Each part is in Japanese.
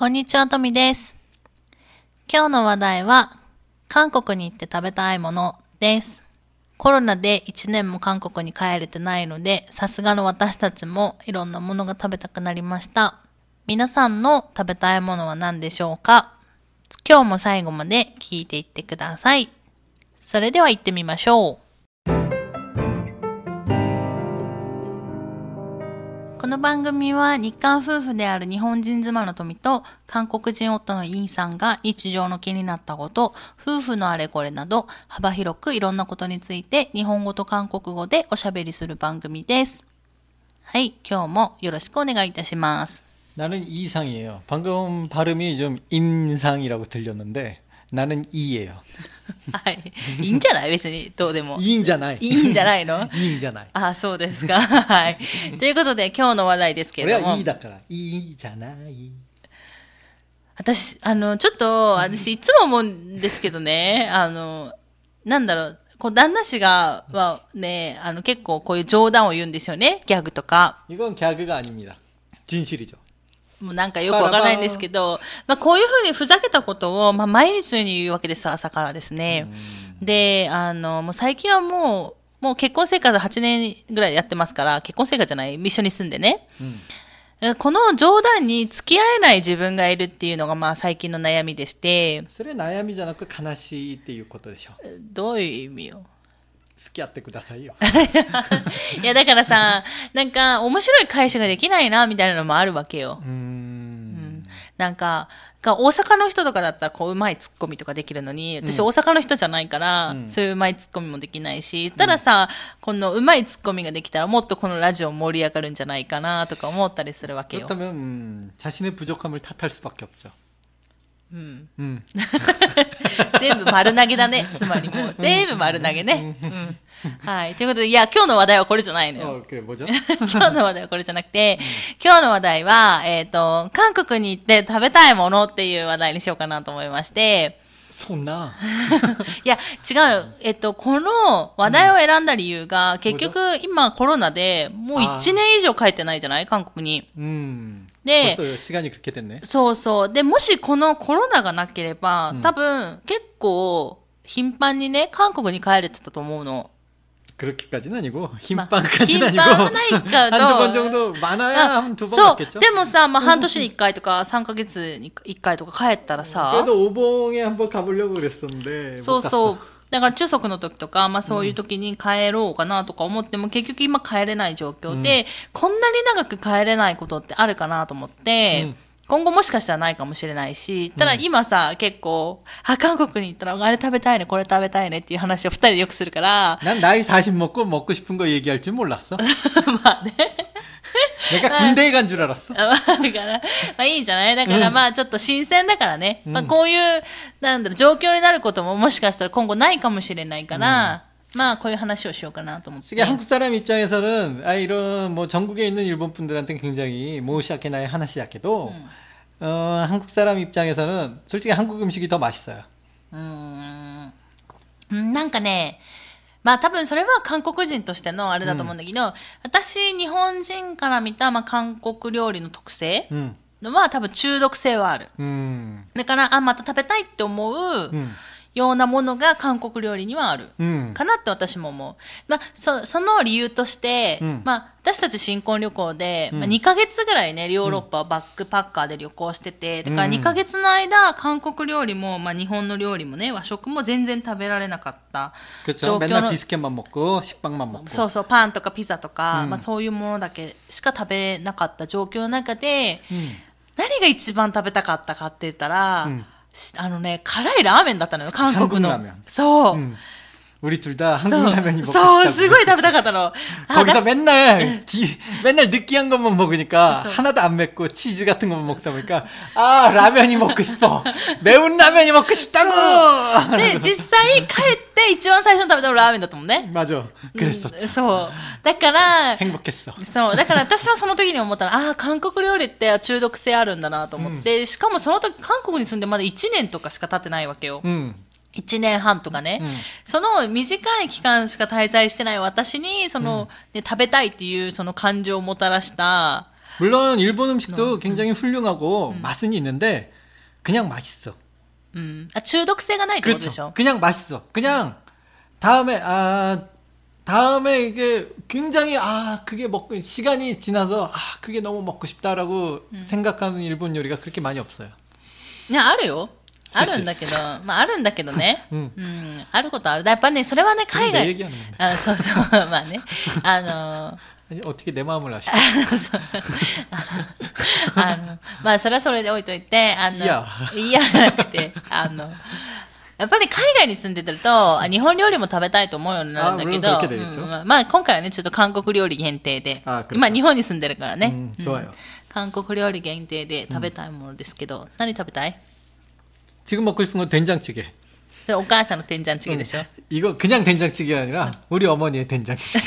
こんにちは、とみです。今日の話題は、韓国に行って食べたいものです。コロナで1年も韓国に帰れてないので、さすがの私たちもいろんなものが食べたくなりました。皆さんの食べたいものは何でしょうか？今日も最後まで聞いていってください。それでは行ってみましょう。の番組は日韓夫婦である日本人妻の富と韓国人夫のインさんが日常の気になったこと、夫婦のあれこれなど幅広くいろんなことについて日本語と韓国語でおしゃべりする番組です。はい、今日もよろしくお願いいたします。 나는 이상이에요. 방금 발음이 좀 인상이라고 들렸는데 나는 이예요. はい。いいんじゃない別に、どうでも。 이인잖아요. いいんじゃないの 이인잖아요. あ、そうですか。はい。ということで今日の話題ですけれども 우리가 。 이다까라 이잖아요. 私、あの、ちょっと、私、いつも思うんですけどね、あの、なんだろう、こう、旦那氏が、はね、あの、結構こういう冗談を言うんですよね、ギャグとか。 이건 개그가 아닙니다. 진실이죠. もうなんかよくわからないんですけど、まあ、こういうふうにふざけたことを、まあ、毎日のように言うわけです、朝からですね。で、あの、もう最近はもう、もう結婚生活8年ぐらいやってますから、結婚生活じゃない、一緒に住んでね。 음. この冗談に付き合えない自分がいるっていうのが、まあ、最近の悩みでして、それ悩みじゃなく悲しいっていうことでしょ.どういう意味よ。付き合ってくださいよ.いや、だからさ、なんか、面白い返しができないな、みたいなのもあるわけよ。 음. なんか、が大阪の人とかだったら、こう、うまいツッコミとかできるのに、私、大阪の人じゃないから、うんそういううまいツッコミもできないし、たださ、このうまいツッコミができたら、もっとこのラジオ盛り上がるんじゃないかな、とか思ったりするわけよ。 그렇다면 음, 자신의 부족함을 탓할 수밖에 없죠. うん、うん、全部丸投げだね。つまりもう。全部丸投げね、うん、はい。ということで、いや、今日の話題はこれじゃないのよ。今日の話題はこれじゃなくて、今日の話題は、えっ、ー、と、韓国に行って食べたいものっていう話題にしようかなと思いまして、そんな。いや、違う。えっと、この話題を選んだ理由が、うん、結局今コロナでもう1年以上帰ってないじゃない？韓国に。うん。벌써 시간이 그렇게 됐네. そうそう。で、もしこのコロナがなければ、多分結構頻繁にね、韓国に帰れてたと思うの。 그렇게까지는 아니고 마- 힘빵까지는 아니고 힘빵은 아니까, 한두 번 너. 정도 많아야 한 두 번 そう。 갔겠죠. でもさ、まあ、半年に1回とか3ヶ月に1回とか帰ったらさ、 그래도 오봉에 한번 가보려고 그랬었는데 そう 못 そう 갔어. 。 だから中足の時とか、まあそういう時に帰ろうかなとか思っても、結局今帰れない状況で、こんなに長く帰れないことってあるかなと思って、うん今後もしかしたらないかもしれないし、ただ今さ、結構、あ、韓国に行ったらあれ食べたいね、これ食べたいねっていう話を二人でよくするから、 난 나이 40 먹고 먹고 싶은 거 얘기할 줄 몰랐어. まあね。 내가 군대에 간 줄 알았어. あまあだから、まあいいんじゃないだからまあちょっと新鮮だからね。まあこういう、なんだろう、状況になることももしかしたら今後ないかもしれないから、まあこういう話をしようかなと思って。 이게 한국 사람 입장에서는 아 이런 뭐 전국에 있는 일본 분들한테 굉장히 뭐 시작해나의 하나 시작해도 어 한국 사람 입장에서는 솔직히 한국 음식이 더 맛있어요. うーんうんなんかね、 まあ多分それは韓国人としてのあれだと思うんだけど、うん、私日本人から見た、まあ、韓国料理の特性、うん、は多分中毒性はある、うん、だからあまた食べたいって思う、うん。ようなものが韓国料理にはある。かなって私も思う。まあ、そその理由として、うん、まあ、私たち新婚旅行で、うん、まあ、2ヶ月ぐらいね、ヨーロッパをバックパッカーで旅行してて、だから2ヶ月の間、韓国料理も、まあ、日本の料理もね、和食も全然食べられなかった。そうそう、パンとかピザとか、うん、まあ、そういうものだけしか食べなかった状況の中で、何が一番食べたかったかって言ったら、うん。あのね、辛いラーメンだったのよ、韓国の。そう。 음. 우리 둘 다 そう 한국 라면이 먹고 そう、 싶다고 すごい食べたかったの。あ 거기서 맨날 기, 맨날 느끼한 것만 먹으니까 그래서- 하나도 안 맵고 치즈 같은 것만 먹다 보니까 아 라면이 먹고 싶어 매운 라면이 먹고 싶다고 で、実際帰って一番最初に食べたのラーメンだったもんね。 맞아 그랬었죠 そう。だから、 행복했어 そう。だから私はその時に思ったら、ああ、韓国料理って中毒性あるんだなと思って、しかもその時韓国に住んでまだ1年とかしか経ってないわけよ。 음. 1年半とかね、うんその短い期間しか滞在してない私に、その、ね、食べたいっていうその感情をもたらした、 물론 일본 음식도 굉장히 훌륭하고 맛은 있는데 그냥 맛있어. うん。あ、中毒性がないってことでし 그렇죠. ょ 그냥 맛있어. 그냥 다음에 아 다음에 이게 굉장히 아 그게 먹고 시간이 지나서 아 그게 너무 먹고 싶다라고 생각하는 일본 요리가 그렇게 많이 없어요. いや、あるよ。 あ寿司るんだけど、まああるんだけどね。ううんん。あることある。やっぱね、それはね、海 지금 내 外。 얘기하는 건데. あそうそう。まあね。あの、 아니, 어떻게 내 마음을 아시죠? そうあの、まあ、それはそれで置いといて、あの、いやいやじゃなくて、あの、やっぱり海外に住んでてると、あ日本料理も食べたいと思うようになるんだけど、あ물론그렇게되겠죠 うんまあまあ、今回はね、ちょっと韓国料理限定であ、그렇죠 今日本に住んでるからね、 음, 좋아요. 韓国料理限定で食べたいものですけど、何食べたい 지금 먹고 싶은 건 된장찌개. それお母さんの天ジャンチゲでしょ、 이거 그냥 된장찌개가 아니라 우리 어머니의 된장찌개.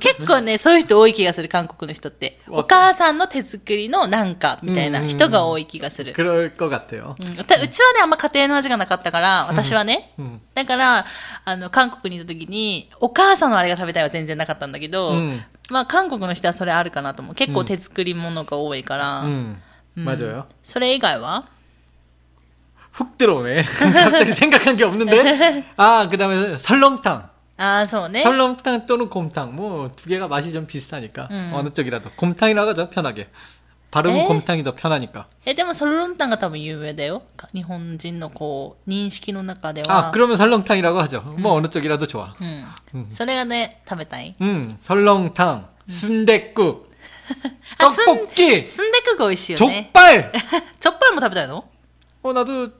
結構ね、そういう人多い気がする、韓国の人って。お母さんの手作りのなんか、みたいな人が多い気がする。 그럴 것 같아요. うんうたうちはね、あんま家庭の味がなかったから、私はね。うんだから、あの、韓国にいた時に、お母さんのあれが食べたいは全然なかったんだけど、うんまあ、韓国の人はそれあるかなと思う。結構手作りものが多いから、 음, 맞아요. それ以外は 훅 들어오네. 갑자기 생각한 게 없는데. 아, 그다음에 설렁탕. ああ、そうね。 설렁탕 또는 곰탕. 뭐 두 개가 맛이 좀 비슷하니까 음. 어느 쪽이라도 곰탕이라고 하죠 편하게. 발음은 에? 곰탕이 더 편하니까. え、でもソロロンタンが多分有名だよ。か日本人のこう、認識の中では。 아, 그러면 설렁탕이라고 하죠. 뭐 어느 쪽이라도 좋아. うん。それがね、食べたい。 음, 설렁탕, 순댓국, あ、すん、 떡볶이, すんでくが美味しいよね。 족발. チョッパルも食べたいの 어, 나도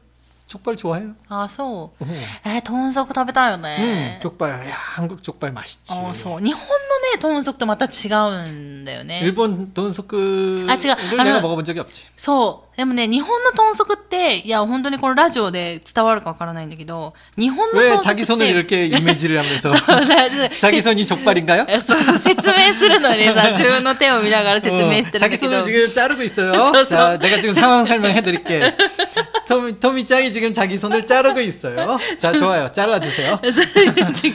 족발 좋아해요. ああ、そう。 어. えー、豚足食べたいよ 음, ね。 족발. 야, 한국 족발 맛있지. ああ、そう。日本のね、豚足とまた違うんだよね。 일본 돈소크를 아, 제가- 아, 내가 그- 먹어본 적이 없지. そう。 でもね、日本の豚足って、いや、本当にこのラジオで伝わるかわからないんだけど、日本の 왜 豚足 자기 っ 손을 て、 이렇게 이미지를 하면서 そうだから 자기 손이 족발인가요? えそうそう説明するのにさ、自分の手を見ながら説明してるんだ 자기 けど 손을 。 지금 자르고 있어요. 써, 써. 자, 내가 지금 상황 설명해드릴게. 토미, 토미짱이 지금 자기 손을 자르고 있어요. 자, 좋아요. 잘라주세요. それ違う。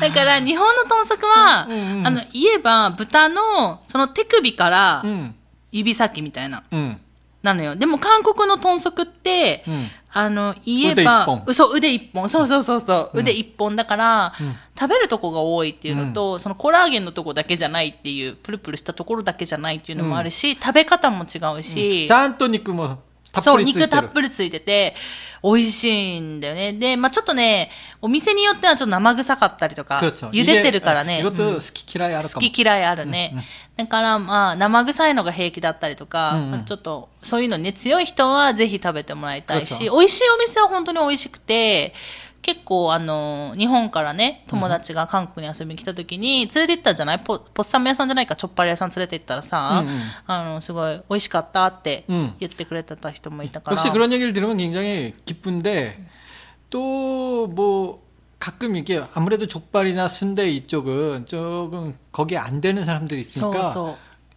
だから、日本の豚足は、うんうんあの、言えば、豚の、その手首から、 음, 指先みたいな、 음, なのよ。でも韓国の豚足って、うん、あの、言えば、嘘、腕一本。そうそうそうそう、腕一本だから、うん、食べるとこが多いっていうのと、うん、そのコラーゲンのとこだけじゃないっていう、プルプルしたところだけじゃないっていうのもあるし、食べ方も違うし。ちゃんと肉もそう、肉たっぷりついてて、美味しいんだよね。で、まあちょっとね、お店によってはちょっと生臭かったりとか、茹でてるからね。好き嫌いある好き嫌いあるね。だから、まあ生臭いのが平気だったりとか、うんうん、ちょっと、そういうのね、強い人はぜひ食べてもらいたいし、美味しいお店は本当に美味しくて、結構、あの、日本からね、友達が韓国に遊びに来た時に、連れて行ったんじゃないポポッサム屋さんじゃないか、チョッパル屋さん連れて行ったらさ、うんうんあの、すごい美味しかったってうん言ってくれてた人もいたから。 역시 그런 얘기를 들으면 굉장히 기쁜데 또 뭐 가끔 이게 아무래도 족발이나 순대 이쪽은 조금 거기에 안 되는 사람들이 そう 있으니까 そう。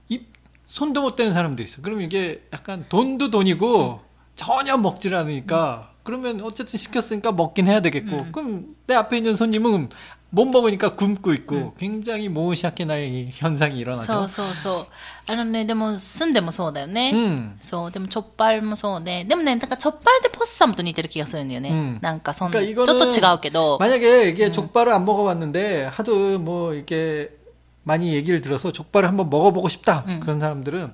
입 손도 못 대는 사람들이 있어. 그럼 이게 약간 돈도 돈이고 전혀 먹질 않으니까 그러면 어쨌든 시켰으니까 먹긴 해야 되겠고 그럼 내 앞에 있는 손님은 못 먹으니까 굶고 있고 굉장히 모시아케 나의 현상이 そう 일어나죠. そうそう。あのね、でも、住んでもそうだよね。 음. そう、でもチョッパルもそうで、でもね、なんかチョッパルってポッサムと似てる気がするんだよね。うんなんかそんな、 그러니까 ちょっ 이거는 と違うけど、 만약에 이게 족발을 안 먹어봤는데 하도 뭐 이렇게 많이 얘기를 들어서 족발을 한번 먹어보고 싶다 음. 그런 사람들은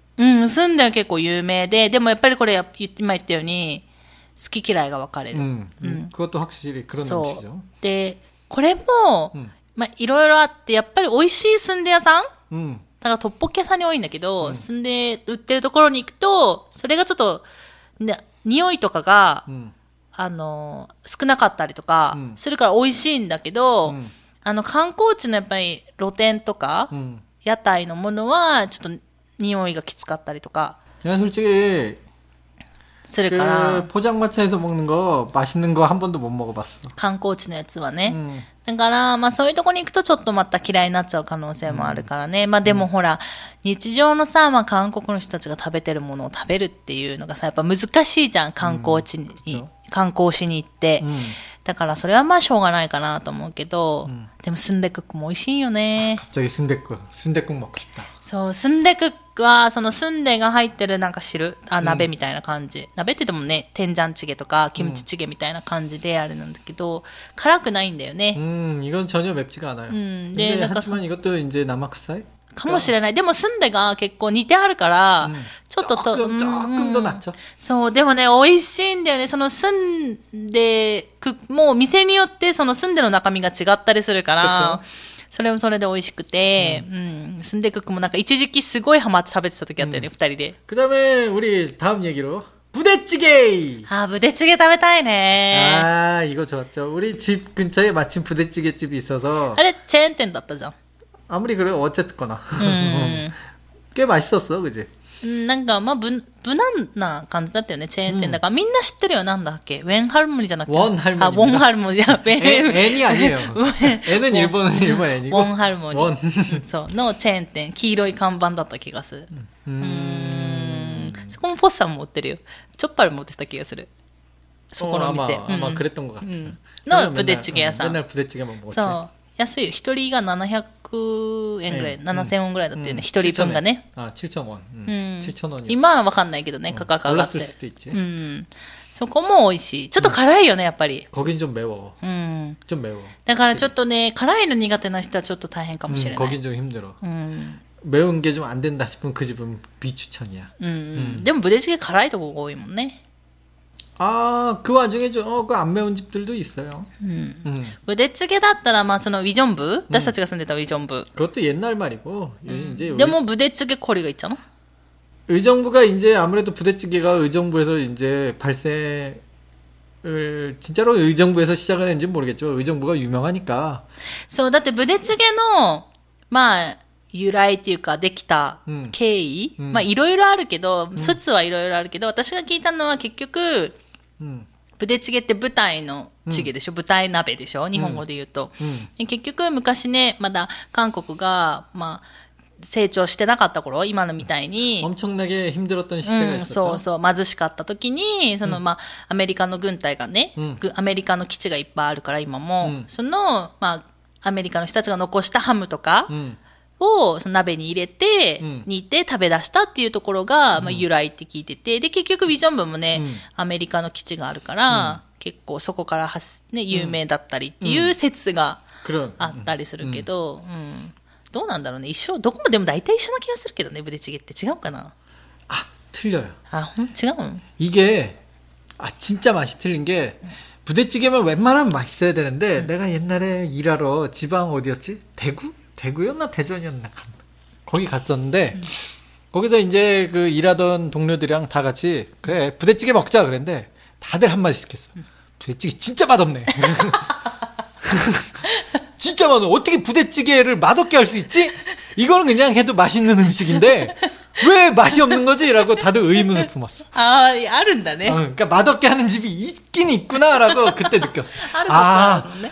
うん、住んでは結構有名で、でもやっぱりこれ、今言ったように、好き嫌いが分かれる。うん。うん、クワで、これも、うん、まあ、いろいろあって、やっぱり美味しい住んで屋さんうん。だからトッポッ屋さんに多いんだけど、うん、住んで売ってるところに行くと、それがちょっと、匂いとかが、うん、あの、少なかったりとか、するから美味しいんだけど、あの、観光地のやっぱり露店とか、屋台のものは、ちょっと、匂いがきつかったりとか 난 솔직히 するから、 그 포장마차에서 먹는 거 맛있는 거 한 번도 못 먹어봤어. 観光地のやつはね。 음, だから、まあそういうとこに行くとちょっとまた嫌いになっちゃう可能性もあるからね。まあでもほら、日常のさ、まあ韓国の人たちが食べてるものを食べるっていうのがさ、やっぱ難しいじゃん、観光地に、そう観光しに行って。 음. だからそれはまあしょうがないかなと思うけど、でもスンデクックも美味しいよね。 갑자기 순대국, 순대국 먹고 싶다. そう、スンデクック は、そのスンデが入ってるなんか汁、あ、鍋みたいな感じ。鍋って言ってもね、天ジャンチゲとか、キムチチゲみたいな感じであれなんだけど、辛くないんだよね。 음, 이건 전혀 맵지가 않아요. 음, 근데 네, 약간 하지만 이것도 이제 남아크사이? かもしれない。でも、スンデが結構似てあるから、うんちょっとと、 조금, 조금 더 낫죠. そう、でもね、美味しいんだよね。そのスンデク、もう店によってそのスンデの中身が違ったりするから、 それもそれで美味しくて、うん、スンデクックもなんか一時期すごいハマって食べてた時あったよね、二、人で。 그 다음에 우리 다음 얘기로 부대찌개! あー、ブデチゲ食べたいね。 아, 이거 좋았죠. 우리 집 근처에 마침 부대찌개 집이 있어서 あれ、チェーン店だったじゃん。 아무리 그래 어쨌거나 うん。 꽤 맛있었어, 그지? うんなんか、まあ、無、無難な感じだったよね、チェーン店だから。みんな知ってるよ、なんだっけウェンハルモニじゃなくて。ウォンハルモニあ、ウォンハルモニ。いや、ウェン 애, N이 아니에요. ウェン N은 일본은 일본 ウ N이고 ォンハルモニ。 원. そう、のチェーン店。黄色い看板だった気がする。う 음. ーん。そこもポッサン持ってるよ。チョッパル持ってた気がする。そこのお 어, 店。 아마, 아마 うん 그랬던 것 같아. うん。 그래서 のブデチゲ屋さ 맨날, ん。 맨날 부대찌개만 먹었지. そう。安いよ。一人が700円ぐらい、うん7000円ぐらいだったよね。 음, 一人分がね。 7,000원. 아, 7,000원. 음, うん。 7,000원이. 今はわかんないけどね、価格上がって 올랐을 。 수도 있지. うん。そこも美味しい。ちょっと辛いよね、やっぱり。 거긴 좀 매워. うん。 좀 매워. だからちょっとね、辛いの苦手な人はちょっと大変かもし 음, れない。 거긴 좀 힘들어. うん。 매운 게 좀 안 된다 싶으면 그 집은 비추천이야. うん、うん。でも、ブデチゲ辛いとこが多 いもんね。 아, 그 와중에 좀그안 매운 집들도 있어요. うん。 음. ブデチゲだったら、まあ、その、ウィジョン部私たちが住んでたウィジョン部。 그것도 옛날 말이고 이제 우리 でも、ブデチゲコリがいっちゃうの 의정부가 이제 아무래도 부대찌개가 의정부에서 이제 발생을 진짜로 의정부에서 시작을 했는지 모르겠죠. 의정부가 유명하니까. そう、だって、ブデチゲの、まあ、由来っていうか、できたうん経緯、うんまあ、いろいろあるけど、説はいろいろあるけど、私が聞いたのは結局、 음. ブデチゲって舞台のチゲでしょ、舞台鍋でしょ日本語で言うと。 음. で結局昔ね、まだ韓国が、まあ、成長してなかった頃、今のみたいに、 엄청나게 힘들었던 시대가 うん、 있었죠. そうそう、貧しかった時に、その、まあ、アメリカの軍隊がね、うんぐアメリカの基地がいっぱいあるから、今も、うんその、まあ、アメリカの人たちが残したハムとか 음. を、その鍋に入れて、うん煮て食べ出したっていうところが、まあ、由来って聞いてて、で、結局ビジョン部もね、うんアメリカの基地があるから、結構そこからはす、ね、有名だったりっていう説が 그런 あったりするけど、うん。どうなんだろうね。一緒、どこもでも大体一緒な気がするけどね、ブデチゲって違うかな 아, 틀려요. あ、ほん違うん 이게 아 진짜 맛이 틀린 게 부대찌개면 웬만하면 맛있어야 되는데 내가 옛날에 일하러 지방 어디였지? 대구? 대구였나 대전이었나 거기 갔었는데 음. 거기서 이제 그 일하던 동료들이랑 다 같이 그래 부대찌개 먹자 그랬는데 다들 한 마디씩 했어. 음. 부대찌개 진짜 맛없네. 진짜 맛없어 어떻게 부대찌개를 맛없게 할 수 있지? 이거는 그냥 해도 맛있는 음식인데 왜 맛이 없는 거지?라고 다들 의문을 품었어. 아, 아른다네. 어, 그러니까 맛없게 하는 집이 있긴 있구나라고 그때 느꼈어. 아, 없네.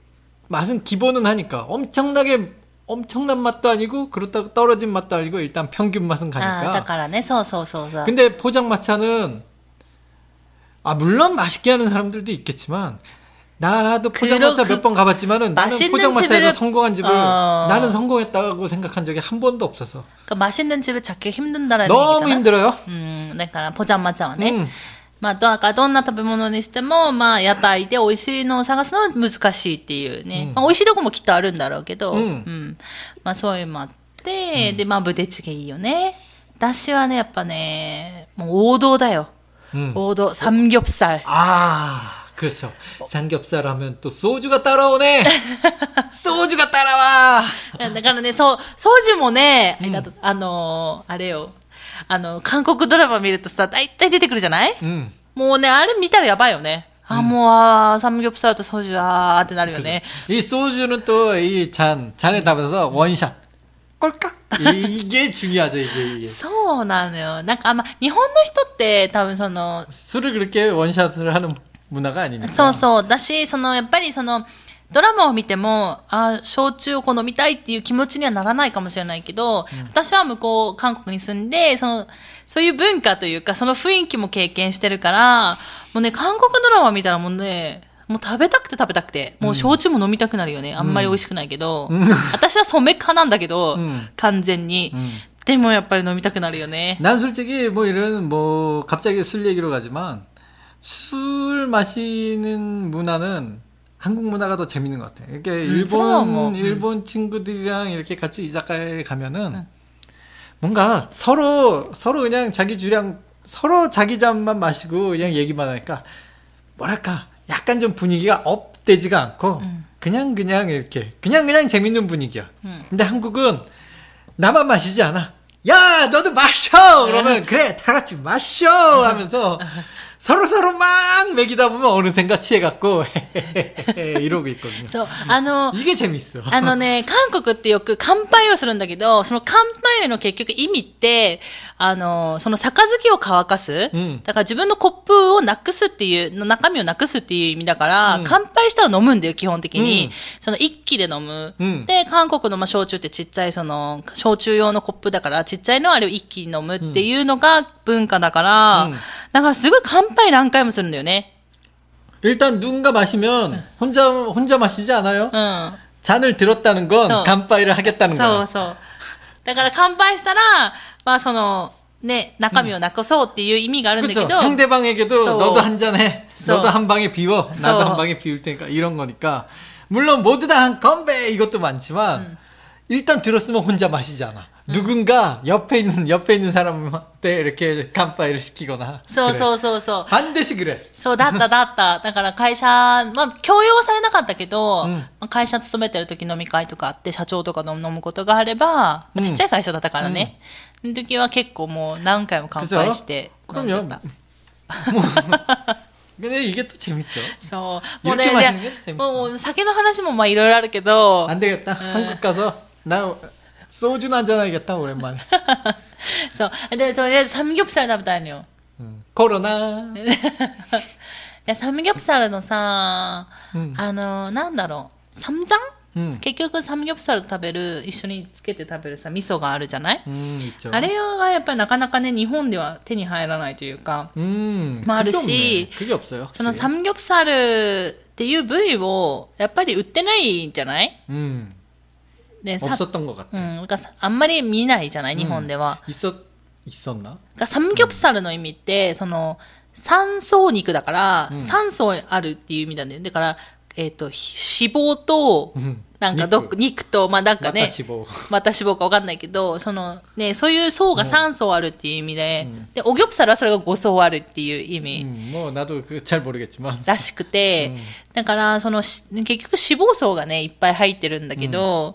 맛은 기본은 하니까 엄청나게 엄청난 맛도 아니고 그렇다고 떨어진 맛도 아니고 일단 평균 맛은 아, 가니까. 아, 그러네. 서서서 근데 포장마차는 아 물론 맛있게 하는 사람들도 있겠지만 나도 그 포장마차 그 몇번 가봤지만은 나는 포장마차에서 집을, 어. 성공한 집을 어... 나는 성공했다고 생각한 적이 한 번도 없어서. 그러니까 맛있는 집을 찾기 힘든다라는 너무 얘기잖아. 너무 힘들어요. 음, 그러니까 포장마차네. 음. まあ、だからどんな食べ物にしても、まあ、屋台で美味しいのを探すのは難しいっていうね。うんまあ、美味しいとこもきっとあるんだろうけど、うんまあ、そういうのもあって、で、まあ、ブテチゲいいよね。私はね、やっぱね、もう王道だよ。 음. 王道、サムギョプサル。 아 그렇죠. 삼겹살 하면 또 소주가 따라오네. 소주가 따라와. だからね、そう、掃除もね、だとあのーあれよ。 あの、韓国ドラマ見るとさ、大体出てくるじゃない 음. もうね、あれ見たらやばいよね。あ、もう、あーサムギョプサルとソジュあーってなるよね。 이 소주는 또 이 잔 잔에 담아서 원샷 꼴깍 이- 이게 중요하죠 이게, 이게. そうなのよ。なんか、あ、ま、日本の人って多分その、 술을 그렇게 원샷을 하는 문화가 아니니까 そうそう。だし、その、やっぱりその、 ドラマを見ても、あ、焼酎をこう飲みたいっていう気持ちにはならないかもしれないけど、私は向こう、韓国に住んで、その、そういう文化というか、その雰囲気も経験してるから、もうね、韓国ドラマ見たらもうね、もう食べたくて食べたくて、もう焼酎も飲みたくなるよね。あんまり美味しくないけど。私は染め派なんだけど、うん完全に、 음. でもやっぱり飲みたくなるよね。 난 솔직히 뭐 이런 뭐 갑자기 술 얘기로 가지만 술 마시는 문화는 한국 문화가 더 재밌는 것 같아. 이렇게 일본 그럼 뭐, 음. 일본 친구들이랑 이렇게 같이 이자카야에 가면은 뭔가 서로 서로 그냥 자기 주량 서로 자기 잔만 마시고 그냥 얘기만 하니까 뭐랄까 약간 좀 분위기가 업되지가 않고 음. 그냥 그냥 이렇게 그냥 그냥 재밌는 분위기야. 음. 근데 한국은 나만 마시지 않아. 야, 너도 마셔! 그러면, 그래, 다 같이 마셔! 하면서, 서로 서로 막 먹이다 보면 어느샌가 취해갖고, 이러고 있거든요. そう、あの、 이게 재밌어. あのね、韓国ってよく乾杯をするんだけど、その乾杯の結局意味って、あの、その杯を乾かす。うんだから自分のコップをなくすっていう、の中身をなくすっていう意味だから、うん乾杯したら飲むんだよ、基本的に。うんその一気で飲む。うんで、韓国のまあ焼酎ってちっちゃいその、焼酎用のコップだから、ちっちゃいのあれを一気に飲むっていうのが文化だから、うんだからすごい乾杯 何回もするんだよね。 일단 누군가 마시면, 혼자, 혼자 마시지 않아요? うん。 잔을 들었다는 건 저. 간파이를 하겠다는 そう 거야. そう。だから乾杯したら、まあその、ね、中身をなくそうっていう意味があるんだけ 그렇죠. ど、 상대방에게도 저. 너도 한 잔 해. 저. 너도 한 방에 비워. 저. 나도 한 방에 비울 테니까 이런 거니까. 물론 모두 다 한 건배 이것도 많지만 일단 들었으면 혼자 마시지 않아. 누군가 옆에 있는 옆에 있는 사람한테 이렇게 간파이를 시키거나. そう 그래. そうそうそう。 반드시 그래. そう、だっただった。だから会社、まあ、強要はされなかったけど、うんまあ会社勤めてる時飲み会とかあって、社長とかと飲むことがあれば、まあうんちっちゃい会社だったからね。その時は結構もう何回も乾杯して飲んで 그럼요. た。 근데 이게 또 재밌어. そう。もうね、 이렇게 じゃあ 마시는 게 재밌어. もう酒の話もまあいろいろあるけど、 안 되겠다. 한국 가서 나 소주나 한잔 하겠다 오랜만에. そう。で、とりあえずサムギョプサル食べたいのよ。 음. 코로나. いや、サムギョプサルのさ、うんあの、なんだろう、サムジャン 음. 結局サムギョプサル食べる、一緒につけて食べるさ、味噌があるじゃない、 음, 있죠. あれがやっぱりなかなかね、日本では手に入らないというか、 음. 뭐 그게 하듯이 없네. 그게 없어요. その 확실히. サムギョプサルっていう部位を、やっぱり売ってないんじゃない 음. で、さ、 없었던 것 같아. うん、なんかさあんまり見ないじゃない日本では。 있었 있었나? がサムギョプサルの意味って、その、三層肉だから、うん三層あるっていう意味なんだよ。だから、えっ、と、ひ脂肪と、うんなんかどっ肉と、まあなんかね、 마타시보. また脂肪かわかんないけど、そのね、そういう層が3層あるっていう意味で、で、オギョプサルはそれが5層あるっていう意味 음, 뭐 나도 그 잘 모르겠지만. らしくて、だから、そのし、結局脂肪層がね、いっぱい入ってるんだけど、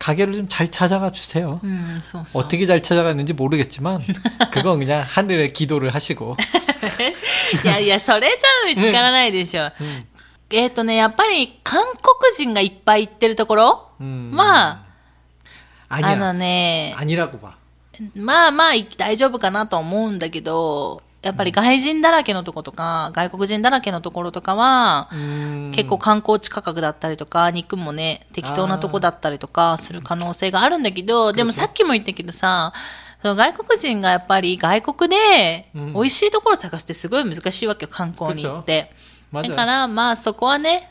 가게를 좀 잘 찾아가 주세요. うん、そうそう。 어떻게 잘 찾아갔는지 모르겠지만 그건 그냥 하늘에 기도를 하시고 いやいや、それじゃ見つからないでしょ。えっ、とね、やっぱり韓国人がいっぱい行ってるところ 음. まあ、あ 아니야 のね、 아니라고 봐. まあまあ大丈夫かなと思うんだけど、 やっぱり外人だらけのとことか、外国人だらけのところとかは、結構観光地価格だったりとか、肉もね、適当なとこだったりとかする可能性があるんだけど、でもさっきも言ったけどさ、その外国人がやっぱり外国で美味しいところ探すってすごい難しいわけよ、観光に行って。だからまあそこはね、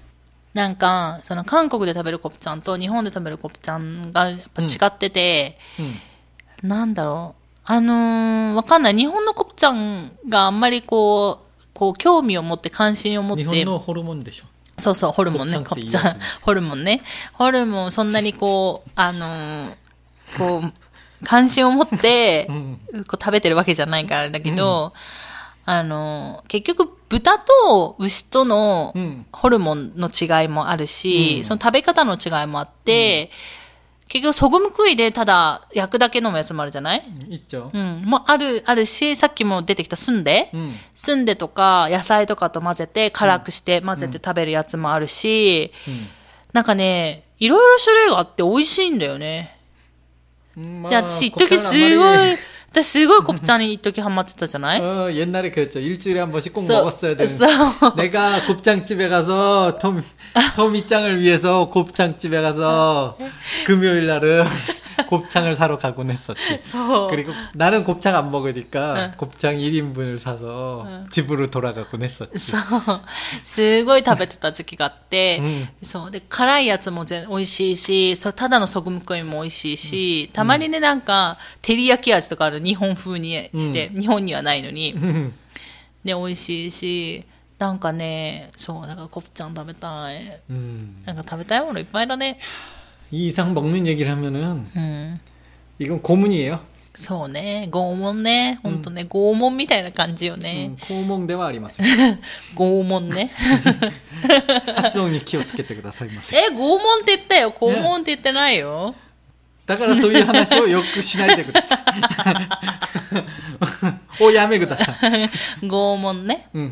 なんか、その韓国で食べるコプチャンと日本で食べるコプチャンがやっぱ違ってて、うんうん、なんだろう。あのー、わかんない。日本のコプチャンがあんまりこう、こう、興味を持って関心を持って。日本のホルモンでしょ。そうそう、ホルモンね。コプチャン、ホルモンね。ホルモン、そんなにこう、あのー、こう、関心を持って、こう食べてるわけじゃないからだけど、うん、あのー、結局、豚と牛とのホルモンの違いもあるし、うん、その食べ方の違いもあって、うん、結局、そごむくいでただ焼くだけ飲むやつもあるじゃない？一丁。うん。もある、あるし、さっきも出てきたすんで、うん、すんでとか野菜とかと混ぜて、辛くして混ぜて食べるやつもあるし、うん、なんかね、いろいろ種類があって美味しいんだよね。まあ、私、一時すごい、 이- い、私すごいコプチャンに一時ハマってたじゃない 어, 옛날에 그랬죠. 일주일에 한 번씩 꼭 써- 먹었어야 되는. 써- 내가 곱창집에 가서 톰, 톰이짱을 위해서 곱창집에 가서 금요일 날은 곱창을 사러 가곤 했었지. そう。 그리고 나는 곱창 안 먹으니까 곱창 1인분을 사서 집으로 돌아가곤 했었지. そう。すごい食べてた時期があって、うんそう。で、辛いやつも全美味しいし、そうただのソグムクイも美味しいし、たまにね、なんか、照り焼き味とかある日本風にして、日本にはないのに、 음. で、美味しいし、なんかね、そう、だからコプチャン食べたい。 음. なんか食べたいものいっぱいだね。 이 이상 먹는 얘기를 하면은 うん。 이건 고문이에요. そうね。拷問ね。ほんとね、拷問みたいな感じよね 음, 。 고몽대와 아리마세. 拷問ね。 発音に気をつけてくださいませ。え、拷問って言ったよ。拷問って言ってないよ。だからそういう話をよくしないでください。おやめください。拷問ね。ううん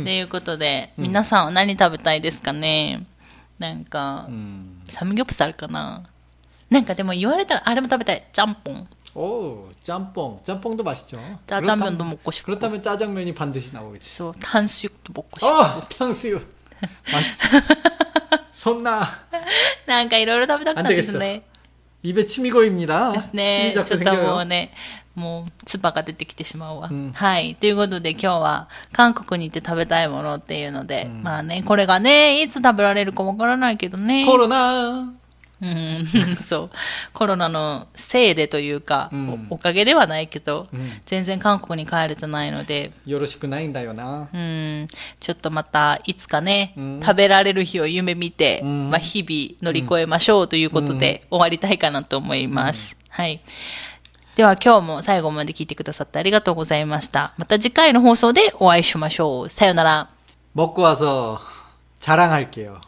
ん。ということで、皆さんは何食べたいですかねなんかう、ん。 サムギョプサルかななんかでも言われたら、あれも食べたい。ちゃんぽん。 오, 짬뽕. 짬뽕도 맛있죠. 짜장면도 그렇다면- 먹고 싶고. 그렇다면 짜장면이 반드시 나오겠지. そう、炭水と먹고 싶어. 어, 탕수육. 맛있어. 손나 なんかいろいろ食べたくなってきたね。 입에 침이 고입니다. ですね 침이 。 ちょ 자꾸 っともう 생겨요. ね、 もう唾が出てきてしまうわ、うん、はい。ということで今日は韓国に行って食べたいものっていうので、うん、まあねこれがねいつ食べられるかわからないけどね。コロナ。うん、そう。コロナのせいでというか、うん、お,おかげではないけど、うん、全然韓国に帰れてないので。よろしくないんだよな、うん、ちょっとまたいつかね、うん、食べられる日を夢見て、まあ、日々乗り越えましょうということで、終わりたいかなと思います、はい。では今日も最後まで聞いてくださってありがとうございました。また次回の放送でお会いしましょう。さよなら。 먹고 와서 자랑할게요.